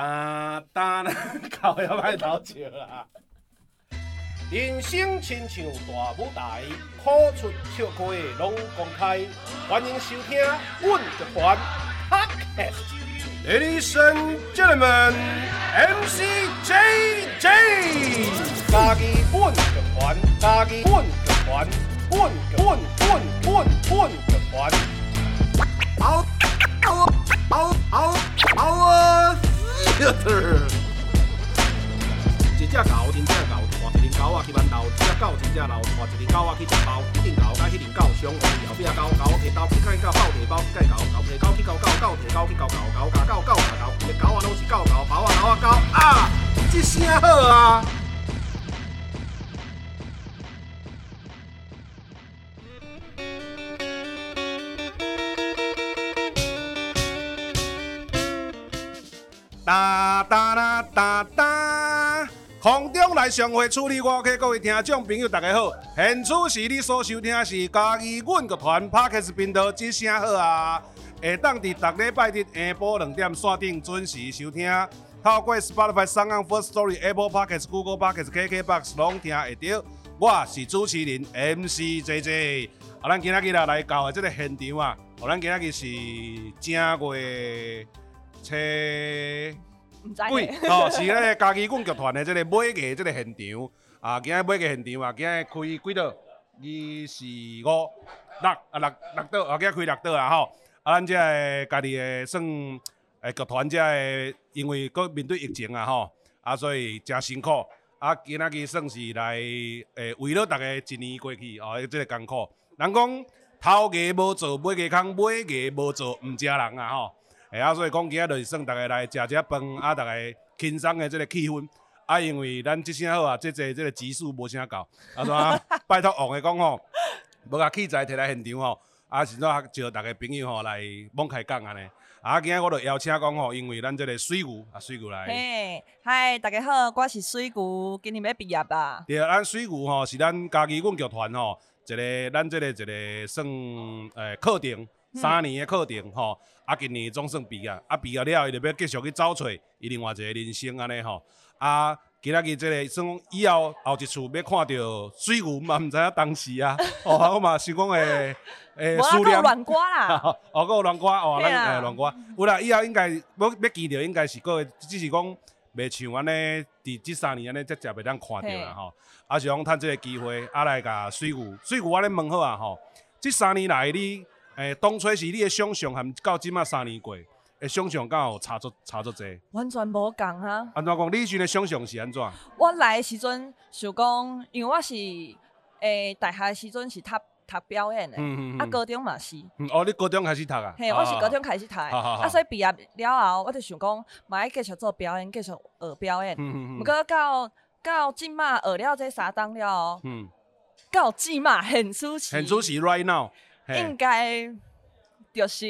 哒哒，靠要歹偷笑啦！人生亲像大舞台，苦出笑开拢公开，欢迎收听阮的团 Podcast。Ladies and gentlemen, MC JJ，家己阮的团，家己阮的团，阮阮阮阮阮的团。嗷嗷嗷嗷嗷 一只狗，真正狗。一只狗仔去馒头，一只狗真正老，换一只狗仔去食包，一只狗甲迄只狗相互后壁狗狗提刀，去甲伊狗狗摕包，去甲狗狗提狗去搞狗狗提狗去搞狗狗甲狗狗甲狗，伊个狗仔拢是狗狗，包仔狗仔狗啊！一声好啊！哒哒啦哒哒。空中来上会处理我，OK，各位听众朋友，大家好。现此时你所收听的是家己阮个团 Podcast 频道，一声好啊！会当伫逐礼拜日下晡两点线顶准时收听，透过 Spotify、SoundOn、First Story、Apple Podcast、Google Podcast、KKBox 拢听会到。我是主持人 MC JJ，啊，咱今仔日来到的这个现场啊，哦，咱今仔日是正月初。对，哦，是咧家己阮剧团的这个买艺这个现场啊，今日买个现场啊，今日开几道？二、四、五、六啊，六六桌啊，今日开六桌啊，吼！啊，咱这个家己的算诶剧团，这个因为搁面对疫情啊，吼啊，所以真辛苦啊，今仔日算是来诶为了大家一年过去哦，这个艰苦。人讲头家无做买个空，买个无做毋食人啊，吼！哎啊，所以讲今仔就是算逐个来食食饭，啊，逐个轻松的这个气氛，啊，因为咱即声好啊，即个即个集数无啥够，啊，怎拜托王的讲吼，无甲器材摕来现场吼，啊，是怎招大家朋友吼来猛开讲安尼，啊，今仔我着邀请讲吼，因为咱这个水牛啊，水牛来。嘿，嗨，大家好，我是水牛，今年要毕业啦。对，咱水牛吼是咱家己阮剧团吼，一个咱这个一个算诶课程。三年的课程吼，啊，今年总算毕业，啊，毕业了后，伊就要继续去找找伊另外一个人生安尼吼。啊，今仔日即个算讲以后后一次要看到水牛嘛，毋知影当时啊，哦，我嘛想讲诶诶，数量乱瓜啦，哦，搁有乱瓜哦，咱诶乱瓜，有啦，以后应该要要见着，应该是搁只是讲袂像安尼，伫即三年安尼，则则袂当看着啦吼。啊，是讲趁即个机会，啊来甲水牛，水牛我咧问好啊吼，即三年来你。诶、欸，当初是你的想象，含到即马三年过，诶，想象刚好差足差足济，完全无共哈。安怎讲？你以前的想象是安怎？我来的时阵想讲，因为我是诶、欸、大学的时阵是读读表演的，嗯嗯嗯啊高中嘛是。嗯，哦，你高中开始读啊？嘿，我是高中开始读，啊，所以毕业了后，我就想讲，嘛要继续做表演，继续学表演。嗯嗯嗯。不过到到即马学了这三档了，嗯，到即马现出是现出是 right now。应该就是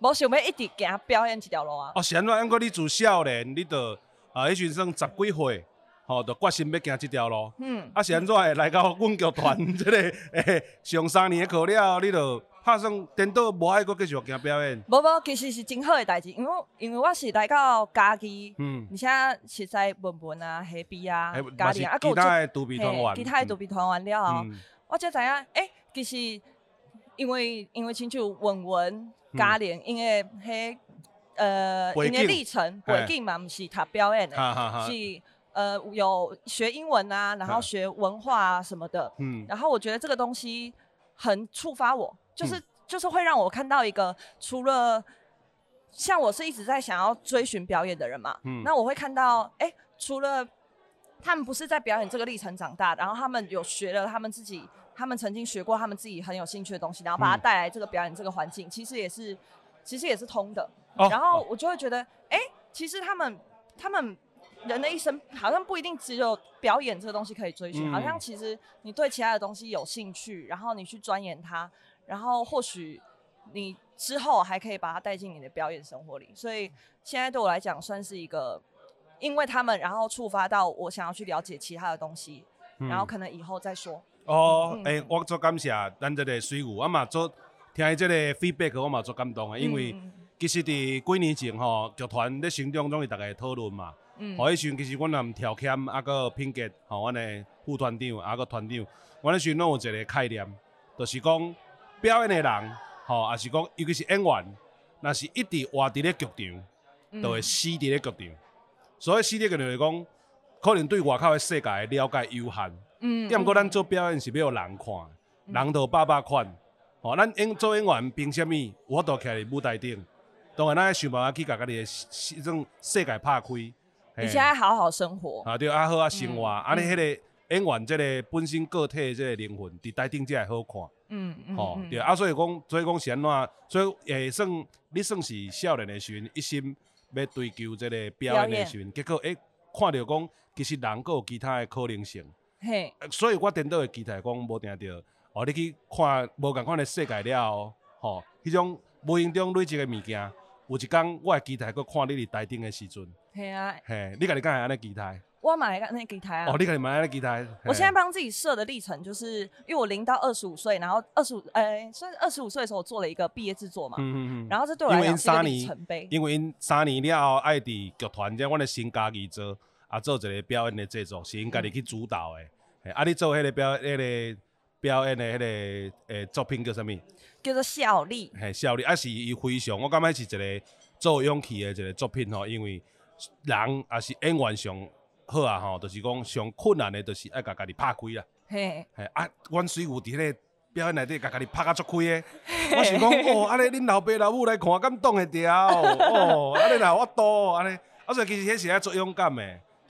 无想要一直行表演这条路啊。哦，是安怎？因为你自少年，你着啊，迄阵算十几岁，吼，着决心要行这条路。嗯。啊，是安怎会来到阮剧团 即个诶、欸，上三年的课了，你着拍算颠倒无爱阁继续行表演？无无，其实是真好的代志，因为因为我是来到家己，嗯，而且实在文文啊、黑笔啊、家己啊，其他诶独臂团员，其他诶独臂团员了后，嗯、我才知影，诶、欸，其实。因为因为亲像文文嘉玲，因为迄呃，因为历程背景嘛，毋是读表演的，是呃有学英文啊，然后学文化啊什么的。嗯。然后我觉得这个东西很触发我，就是就是会让我看到一个除了像我是一直在想要追寻表演的人嘛，嗯。那我会看到，哎，除了他们不是在表演这个历程长大，然后他们有学了他们自己。他们曾经学过他们自己很有兴趣的东西，然后把它带来这个表演这个环境，嗯、其实也是，其实也是通的。哦、然后我就会觉得，哎、欸，其实他们他们人的一生好像不一定只有表演这个东西可以追寻，嗯、好像其实你对其他的东西有兴趣，然后你去钻研它，然后或许你之后还可以把它带进你的表演生活里。所以现在对我来讲，算是一个因为他们，然后触发到我想要去了解其他的东西，嗯、然后可能以后再说。哦，诶、欸，我做感谢咱这个水牛，我嘛做听伊这个 feedback，我嘛做感动的，因为其实伫几年前吼，剧团咧成长中，是大家讨论嘛。嗯。吼，迄时阵其实阮含调侃，啊个品格，吼，阮的副团长，啊个团长，阮迄时阵拢有一个概念，就是讲表演的人，吼，也是讲尤其是演员，若是一直活伫咧剧场，就会死伫咧剧场。所以死伫剧场就是讲，可能对外口的世界了解有限。嗯。点毋过咱做表演是要人看，人都百百款。吼，咱演做演员凭啥物？我都徛伫舞台顶。当然，咱想办法去甲家己诶种世界拍开。而且还好好生活。啊对，啊好啊生活，安尼迄个演员即个本身个体即个灵魂，伫台顶才会好看。嗯嗯。吼、嗯，对啊，所以讲，所以讲是安怎，所以诶算你算是少年的时阵，一心要追求即个表演的时阵，结果诶、欸、看到讲，其实人阁有其他的可能性。嘿。所以我颠倒会期待讲，无定着哦，你去看无共款的世界了后，吼，迄种无形中累积的物件。有一天，我会期待阁看你伫台顶的时阵。系啊。嘿，你家己敢会安尼期待？我嘛会安尼期待啊。哦，你家己嘛安尼期待？我现在帮自己设的历程，就是因为我零到二十五岁，然后二十五，诶，算是二十五岁的时候，我做了一个毕业制作嘛。嗯嗯嗯。然后这对我来讲是一个里程碑。因为因三年了后，爱伫剧团，即阮的新家己做，啊，做一个表演的制作，是因家己去主导的。嗯、啊，你做迄个表，迄、那个表演的迄个诶作品叫啥物？叫做小丽。嘿，小丽，啊，是伊非常，我感觉是一个。做勇气的一个作品吼，因为人也是演员上好啊吼，就是讲上困难的，就是爱甲家己拍开啦。嘿，嘿啊，阮水有伫迄个表演内底甲家己拍甲足开的。我想讲哦，安尼恁老爸老母来看，敢挡会牢哦？安尼若我多安尼，啊所以其实迄是爱足勇敢的。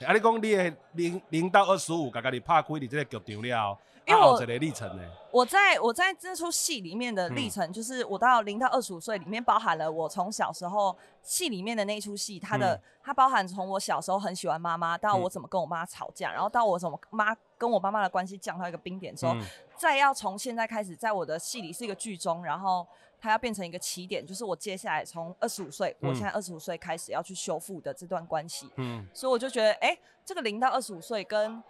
啊，你讲你的零零到二十五，甲家己拍开伫即个剧场了。因为我历程呢，我在我在这出戏里面的历程，就是我到零到二十五岁里面包含了我从小时候戏里面的那出戏，它的它包含从我小时候很喜欢妈妈，到我怎么跟我妈吵架，然后到我怎么妈跟我妈妈的关系降到一个冰点之后，再要从现在开始，在我的戏里是一个剧中，然后它要变成一个起点，就是我接下来从二十五岁，我现在二十五岁开始要去修复的这段关系。嗯，所以我就觉得，哎，这个零到二十五岁跟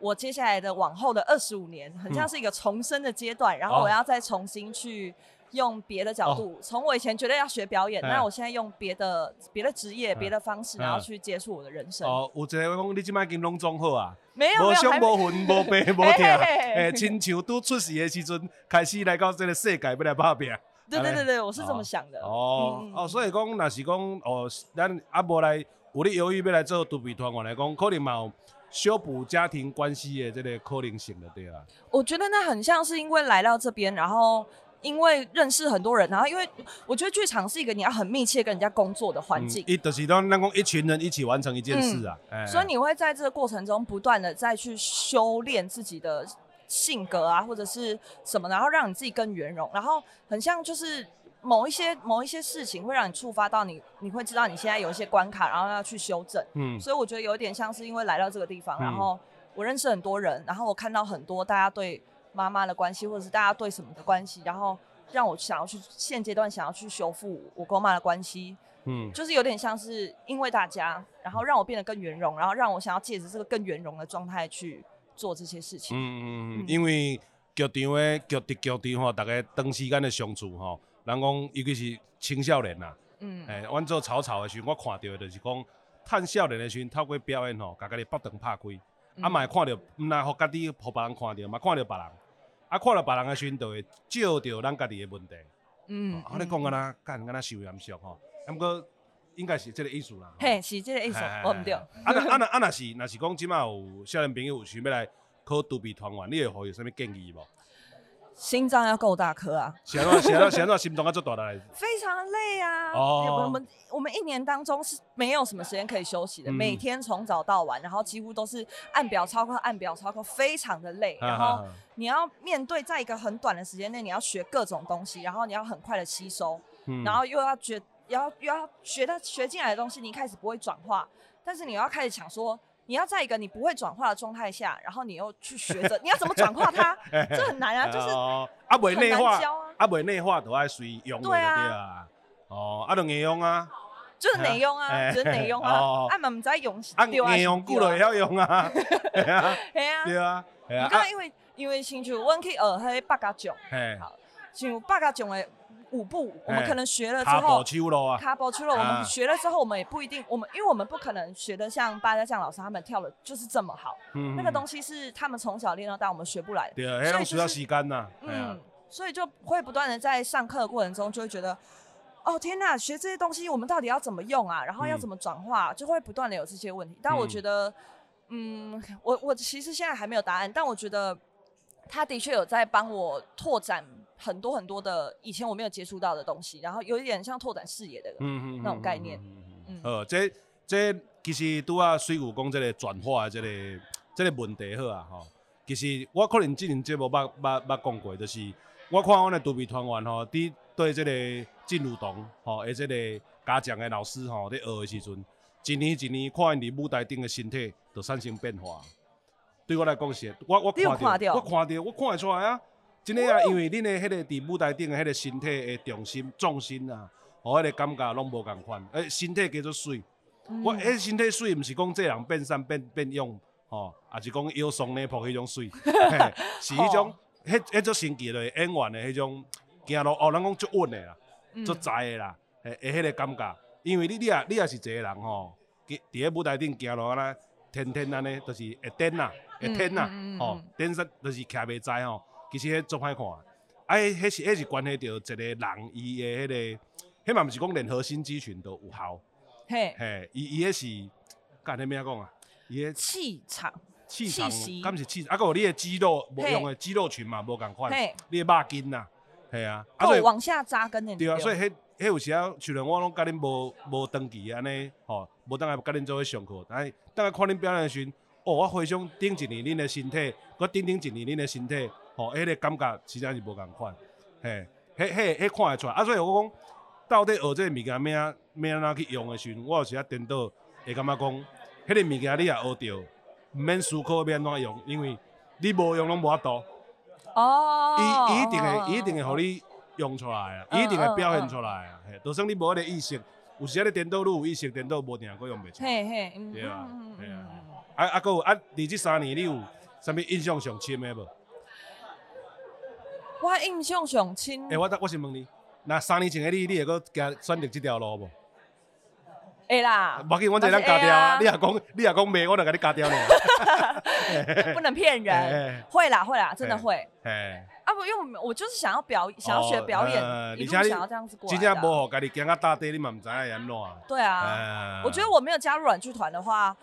我接下来的往后的二十五年，很像是一个重生的阶段，嗯、然后我要再重新去用别的角度，从、哦、我以前觉得要学表演，那、嗯、我现在用别的别的职业、别、嗯、的方式，然后去接触我的人生。哦，有一个讲你即摆已经拢总好啊，没有没有，无伤无痕无病 无痛，诶，亲像拄出世的时阵开始来到这个世界要来打拼。对对对对，我是这么想的。哦、嗯、哦，所以讲若是讲哦，咱阿无来有咧犹豫要来做独臂团员来讲，可能嘛有。修补家庭关系的这个可能性的，对啊。我觉得那很像是因为来到这边，然后因为认识很多人，然后因为我觉得剧场是一个你要很密切跟人家工作的环境。一、嗯、就是当那一群人一起完成一件事啊。嗯、所以你会在这个过程中不断的再去修炼自己的性格啊，或者是什么，然后让你自己更圆融，然后很像就是。某一些某一些事情会让你触发到你，你会知道你现在有一些关卡，然后要去修正。嗯，所以我觉得有点像是因为来到这个地方，嗯、然后我认识很多人，然后我看到很多大家对妈妈的关系，或者是大家对什么的关系，然后让我想要去现阶段想要去修复我跟我妈的关系。嗯，就是有点像是因为大家，然后让我变得更圆融，然后让我想要借着这个更圆融的状态去做这些事情。嗯嗯嗯，因为剧场的剧的剧场吼，大家长时间的相处吼。人讲，尤其是青少年呐，嗯，诶、欸，阮做草草的时阵，我看到的就是讲，趁少年的时阵透过表演吼，甲家己腹肠拍开，嗯、啊，嘛会看到，毋若互家己，互别人看到，嘛看到别人，啊，看到别人的时阵，就会照着咱家己的问题，嗯，啊，你讲安那干，安那受严肃吼，啊，毋过应该是这个意思啦，嘿，是这个意思，我毋对，啊，那啊那啊那是，若是讲即满有少年朋友有想要来考独臂团员，你会互有啥物建议无？心脏要够大颗啊！想到想到想到心脏要做大的，非常累啊！哦，我们我们一年当中是没有什么时间可以休息的，嗯、每天从早到晚，然后几乎都是按表操课，按表操课，非常的累。然后你要面对在一个很短的时间内，你要学各种东西，然后你要很快的吸收，嗯、然后又要学，要又要学到学进来的东西，你一开始不会转化，但是你要开始想说。你要在一个你不会转化的状态下，然后你又去学着你要怎么转化它，这很难啊，就是啊，未内化，啊，未内化都爱随用的对啊，哦，啊，就内用啊，就是内用啊，就是内用啊，啊，嘛唔知用，啊，内用久了也要用啊，系啊，对啊，你讲 因为因为亲像阮去学迄八家将，好，像八家将的。舞步，我们可能学了之后，卡步了啊，卡步了，我们学了之后，我们也不一定，我们因为我们不可能学的像八家将老师他们跳的就是这么好，嗯，那个东西是他们从小练到大，我们学不来的，对啊，所以需要时间呐，嗯，所以就会不断的在上课的过程中就会觉得，哦天呐，学这些东西我们到底要怎么用啊？然后要怎么转化，就会不断的有这些问题。但我觉得，嗯，我我其实现在还没有答案，但我觉得。他的确有在帮我拓展很多很多的以前我没有接触到的东西，然后有一点像拓展视野的那种概念。嗯，呃，这这其实拄啊水牛讲这个转化的这个这个问题好啊吼。其实我可能之前节目捌捌捌讲过，就是我看阮的独臂团员吼，伫对这个进入堂吼，而这个家长的老师吼，在学的时阵，一年一年看因伫舞台顶的身体就产生变化。对我来讲是，我我看到，我看到，我看得出来啊！真诶啊，因为恁诶迄个伫舞台顶的迄个身体诶重心、重心啊，和迄个感觉拢无共款。诶，身体叫做水，嗯、我迄身体水，毋是讲这人变瘦变变勇，吼，也是讲腰松咧抱迄种水，是迄种，迄迄种神奇的演员的迄种行路，哦，人讲足稳的啦，足在的啦，诶诶，迄个感觉。因为你你也你也是一个人吼，伫喺舞台顶行路安尼，天天安尼，就是会颠呐。会颠呐，吼，电视就是徛袂在吼，其实迄足歹看，啊，迄是迄是关系到一个人伊的迄个，迄嘛毋是讲任何心肌群都有效，嘿，嘿，伊伊迄是，干啥物啊讲啊？伊迄气场，气场，敢是气，啊，阁有你的肌肉无用的肌肉群嘛，无共款，你的肉筋呐，系啊，啊，所以往下扎根的，对啊，所以迄迄有时啊，像我拢甲恁无无长期安尼，吼，无当来甲恁做伙上课，但等下看恁表演的时阵。哦，我回想顶一年恁的身体，我顶顶一年恁的身体，吼，迄个感觉实际是无共款，嘿，迄迄迄看会出来。啊，所以我讲，到底学即个物件，要安要安怎去用的时阵，我有时啊颠倒会感觉讲，迄个物件你也学着，毋免思考要安怎用，因为你无用拢无法度。哦。伊伊一定会，伊一定会互你用出来啊，伊一定会表现出来啊，嘿，就算你无迄个意识，有时啊你颠倒你有意识，颠倒无定个用袂出。嘿嘿，对啊，对啊。啊啊，阁有啊！伫即三年，你有啥物印象上深的无？我印象上深。诶、欸，我我先问你，那三年前的你，你会阁行选择这条路无？会啦。无要紧，我这咱加掉啊！你若讲，你若讲袂，我就甲你加掉了。不能骗人。欸、会啦，会啦，真的会。哎。啊不，因为我就是想要表，想要学表演，一路想要这样子过来的。真正无互家己行到大地，你嘛毋知影会安怎。对啊。欸、我觉得我没有加入软剧团的话。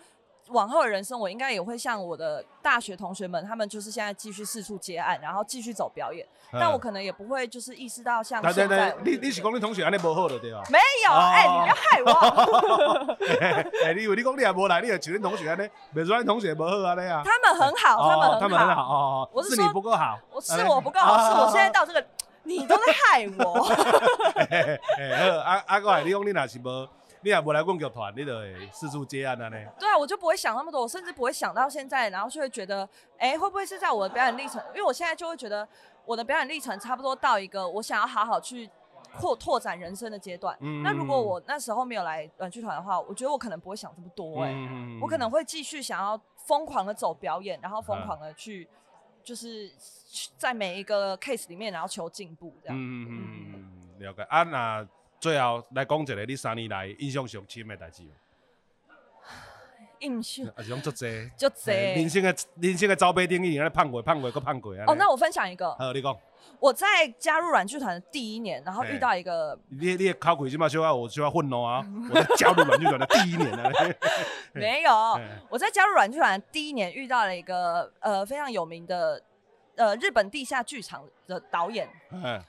往后的人生，我应该也会像我的大学同学们，他们就是现在继续四处接案，然后继续走表演。但我可能也不会就是意识到像现在。你你是讲你同学安尼无好的对吧？没有，哎，你不要害我。哎，你以为你讲你也无来，你也像你同学安尼，别说你同学无好安尼啊。他们很好，他们很好，他们很好哦。我是你不够好，我是我不够好，是我现在到这个，你都在害我。哎，好，阿阿哥，你讲你哪是无？你也不来阮剧团，你就会四处接案啊？呢？对啊，我就不会想那么多，我甚至不会想到现在，然后就会觉得，哎、欸，会不会是在我的表演历程？因为我现在就会觉得，我的表演历程差不多到一个我想要好好去扩拓展人生的阶段。嗯，那如果我那时候没有来软剧团的话，我觉得我可能不会想这么多、欸，哎、嗯，我可能会继续想要疯狂的走表演，然后疯狂的去，就是在每一个 case 里面，然后求进步这样。嗯嗯嗯，了解啊，那。最后来讲一个你三年来印象上深的代志。印象啊，是讲足济，足济。人生的人生的招牌定义，安尼胖过胖过搁胖过啊。哦，那我分享一个。好，你讲。我在加入软剧团的第一年，然后遇到一个。你你考鬼起码需要我需要混哦啊！我在加入软剧团的第一年呢。没有，我在加入软剧团的第一年遇到了一个呃非常有名的呃日本地下剧场的导演，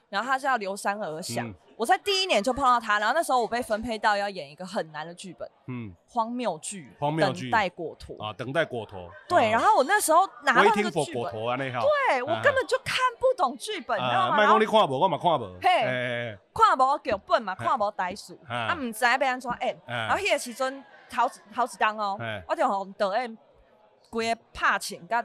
然后他是叫流山而下。我在第一年就碰到他，然后那时候我被分配到要演一个很难的剧本，嗯，荒谬剧，荒谬剧，等待果陀啊，等待果陀。对，然后我那时候拿到那个剧本，对，我根本就看不懂剧本，你知道吗？麦讲你看无，我嘛看无，嘿，看无剧本嘛，看无台词，啊，唔知要安怎演，然后迄个时阵好好一档哦，我就互导演规个拍请甲。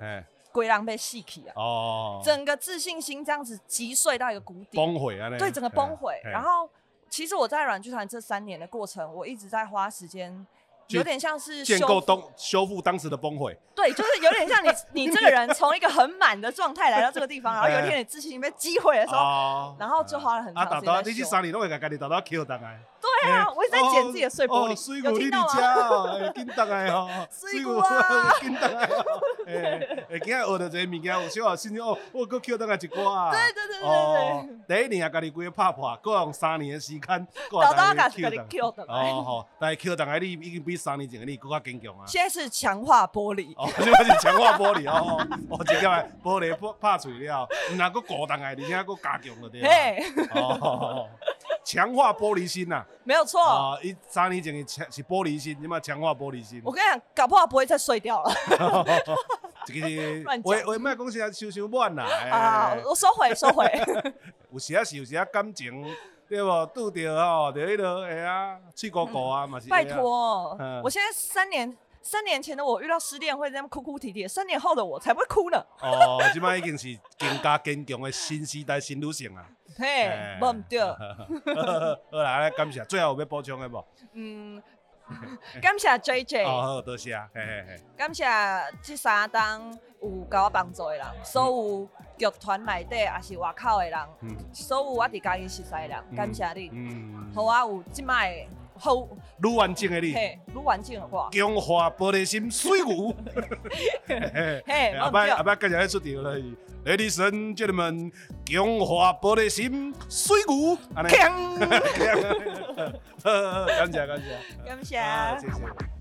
鬼狼被戏起啊！哦，整个自信心这样子击碎到一个谷底，崩溃啊！对，整个崩溃。然后，其实我在软剧团这三年的过程，我一直在花时间有点像是建构东修复当时的崩毁。对，就是有点像你 你这个人从一个很满的状态来到这个地方，然后有一天你自信被击毁的时候，然后就花了很长时间。啊，打到，你去三年都会给家己豆豆 Q 档哎。对啊，我一直在捡自己的碎玻璃，有听到吗？金档哎吼，碎骨啊，金档哎吼，哎，今日学到这些物件，有小心哦，我搁 Q 档来一挂啊。对对对对对。第一年啊，家己规个拍破，过用三年的时间，豆豆家己 Q 档。哦吼，但系 Q 档哎，你已经比三年前的你更加坚强啊。现在是强化玻璃。哦，现在是强化玻璃哦，哦，这个玻璃破拍碎了，唔那个固档哎，而且搁加强了对。嘿。哦。强化玻璃心呐，没有错啊！一三年前是是玻璃心，你嘛强化玻璃心。我跟你讲，搞不好不会再碎掉了。这个话话莫讲啥伤伤满啦。啊，我收回收回。有时啊是有时啊感情对不？拄着吼，就迄落哎呀，气鼓鼓啊嘛是。拜托，我现在三年。三年前的我遇到失恋会这样哭哭啼啼，三年后的我才不会哭呢。哦，即摆已经是更加坚强的新时代新女性啊。嘿，无毋对。好啦，来感谢，最后有要补充的无？嗯，感谢 JJ。哦，好，多谢啊。嘿嘿嘿。感谢这三档有甲我帮助的人，所有剧团内底也是外口的人，所有我伫家己熟悉的人，感谢你。嗯。好啊，有即摆。好，愈完整的你，嘿，愈完整的话，强化玻璃心 水牛，嘿，阿伯阿伯，今日要出场了，Ladies and gentlemen，强化玻璃心水牛，感谢 感谢，感谢，谢谢。